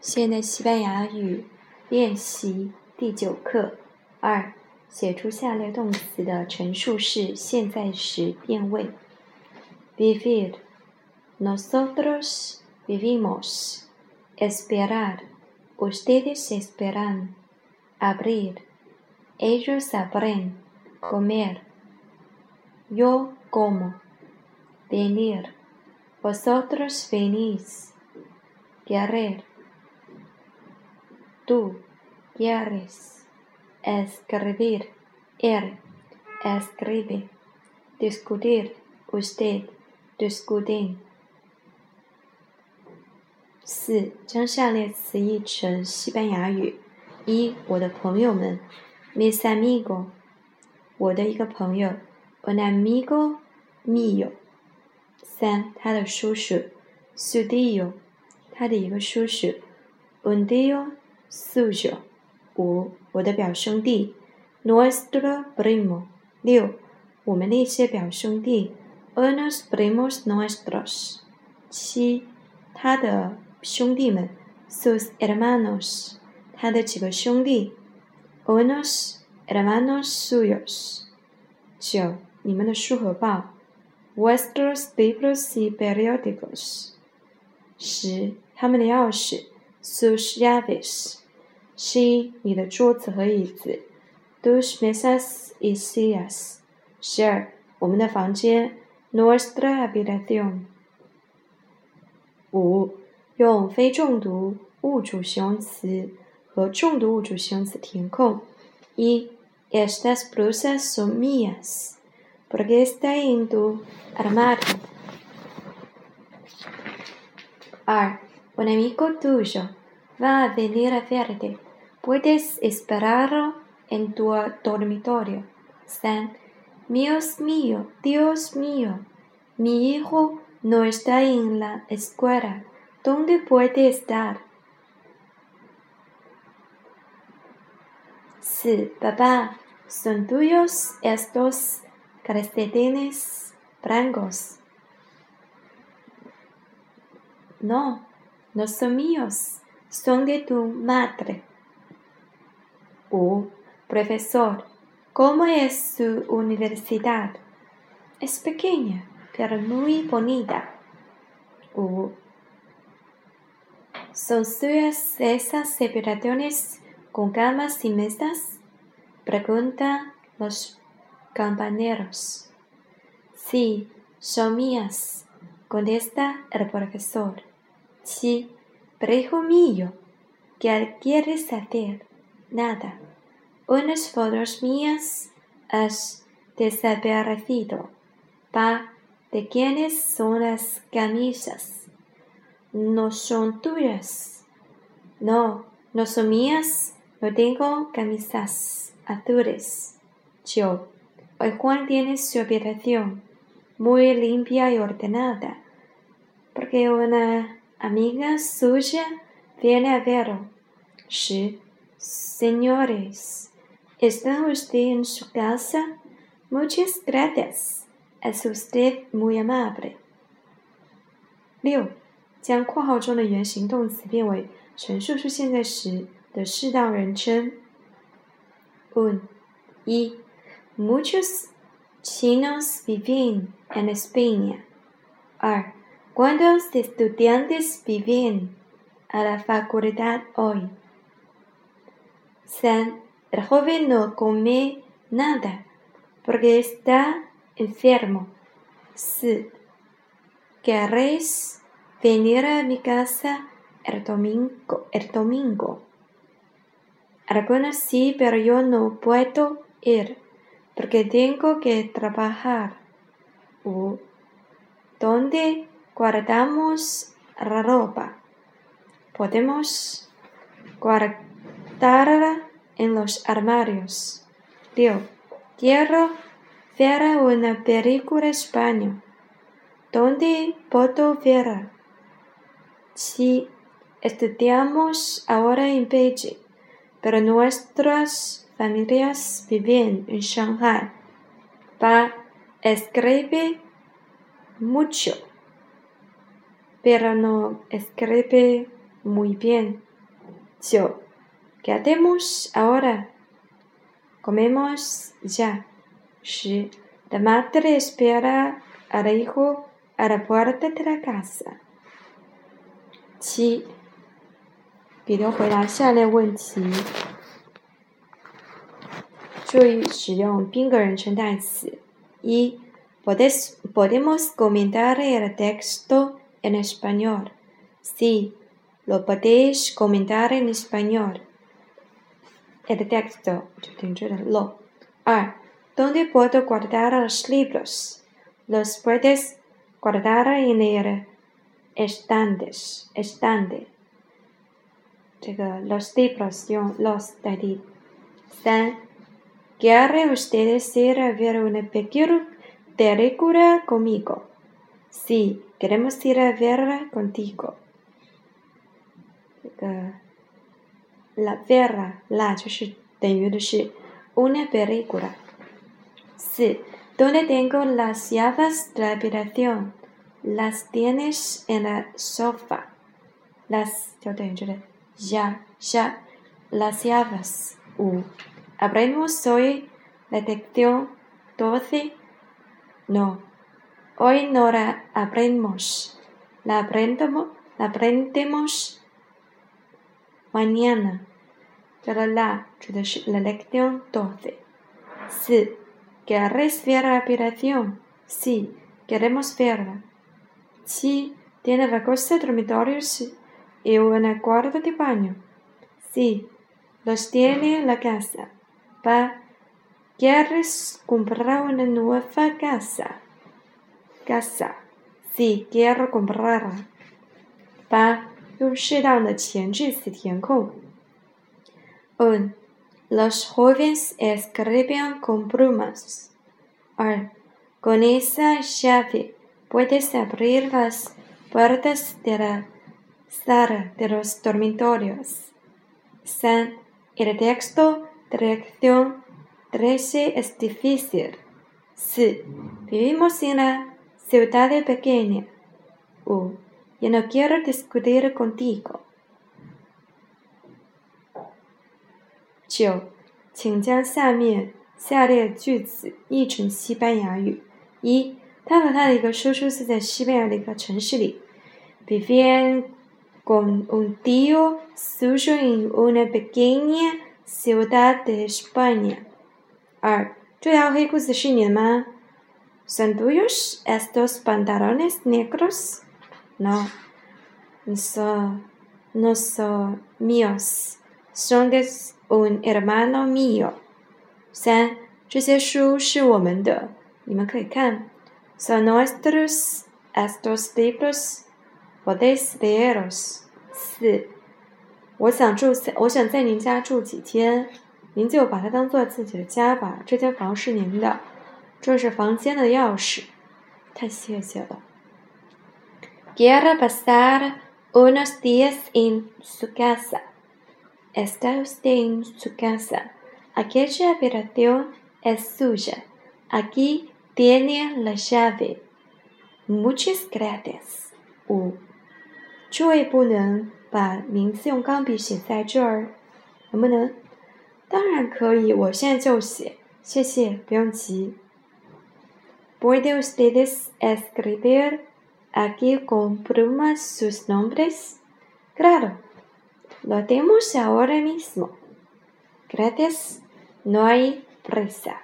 现代西班牙语练习第九课二，写出下列动词的陈述式现在时变位。Vivir, nosotros vivimos. Esperar, ustedes esperan. Abrir, ellos abren. Comer, yo como. Venir, vosotros venís. Querer Tú quieres escribir, él escribe, discutir, usted discuten。四，将下列词译成西班牙语：一，我的朋友们，mis amigo，我的一个朋友，un amigo mío。三，他的叔叔，su tío，他的一个叔叔，un tío。suyo，五，我的表兄弟，nuestro primo。六，我们那些表兄弟，unos primos nuestros。七，他的兄弟们，sus hermanos。他的几个兄弟，unos hermanos suyos。九，你们的书和报，vuestros libros y periódicos。十，他们的钥匙 ，sus llaves。七，你的桌子和椅子，dos mesas y sillas。十二，我们的房间，nuestra habitación。五，用非重读物主形容词和重读物主形容词填空。一，estas blusas son mías porque están en tu armario。二 ，un amigo tuyo va a venir a verte。Puedes esperarlo en tu dormitorio. San, Dios mío, Dios mío, mi hijo no está en la escuela. ¿Dónde puede estar? Sí, papá, son tuyos estos calcetines blancos. No, no son míos, son de tu madre. U. Profesor, ¿cómo es su universidad? Es pequeña, pero muy bonita. U. ¿Son suyas esas separaciones con camas y mesas? Pregunta los compañeros. Sí, son mías, contesta el profesor. Sí, pero hijo mío, ¿qué quieres hacer? Nada. Unas fotos mías has desaparecido. Pa, ¿de quiénes son las camisas? No son tuyas. No, no son mías. No tengo camisas azules. Yo. Hoy Juan tiene su habitación muy limpia y ordenada, porque una amiga suya viene a verlo. Sí. Señores, ¿está usted en su casa? Muchas gracias. Es usted muy amable. 六，将括号中的原形动词变为陈述出现在时的适当人称。Un 一，Muchos chinos viven en España. 二 ¿Cuántos estudiantes viven a la facultad hoy? San, El joven no come nada porque está enfermo. Si ¿Queréis venir a mi casa el domingo? El domingo? Algunos sí, pero yo no puedo ir porque tengo que trabajar. ¿Dónde guardamos la ropa? Podemos guardar Tarara en los armarios. Dio. Quiero ver una película española. ¿Dónde puedo ver? Sí, estudiamos ahora en Beijing, pero nuestras familias viven en Shanghai. Pa escribe mucho, pero no escribe muy bien. Yo, ¿qué hacemos ahora? Comemos ya. Shi, la madre espera al hijo a la puerta de la casa. Podemos comentar el texto en español. Sí, lo podéis comentar en español. El texto. Lo. Ah, ¿Dónde puedo guardar los libros? Los puedes guardar en el estante. estante. los libros yo los dadí. ¿Quieren ustedes ir a ver una pequeña película conmigo? Sí, queremos ir a verla contigo. La verla, la 就是等于的是 una película. Sí, ¿dónde tengo las llaves de la habitación? Las tienes en el sofá. Las 就等于这里 ya ya las llaves 五。¿Aprendemos hoy la lección 12? No, hoy no la aprendemos. La aprendemos, mañana. Pero la, la lección 12. Sí, ¿quieres ver la operación? Sí, queremos verla. Sí, tiene varios dormitorios y un cuarto de baño. Sí, los tiene en la casa. Pa, ¿quieres comprar una nueva casa? Casa. Sí, quiero comprarla. Pa, 用适当的前置词填空。Un, los jóvenes escriben con plumas. Ar, con esa llave puedes abrir las puertas de la sala de los dormitorios. San, el texto Dirección 13 es difícil. Sí, vivimos en la ciudad pequeña. Uh, yo no quiero discutir contigo. 九，请将下面下列句子译成西班牙语。一，他和他的一个叔叔是在西班牙的一个城市里。Vivían con un tío suyo en una pequeña Ciudad de España. ¿Son tuyos estos pantalones negros? No, son, no son míos. Son de un hermano mío. Son nuestros estos libros. Podéis leerlos. 四我想住，我想在您家住几天，您就把它当做自己的家吧。这间房是您的， 这是房间的钥匙。太谢谢了。Quiero pasar unos días en su casa. ¿Está usted en su casa? Aquella habitación es suya. Aquí tiene la llave. Muchas gracias. 五，这位不能。把名字用钢笔写在这儿，能不能？当然可以，我现在就写。谢谢，不用急。¿Puede ustedes escribir aquí con plumas sus nombres? Claro, lo hacemos ahora mismo. Gracias, no hay prisa.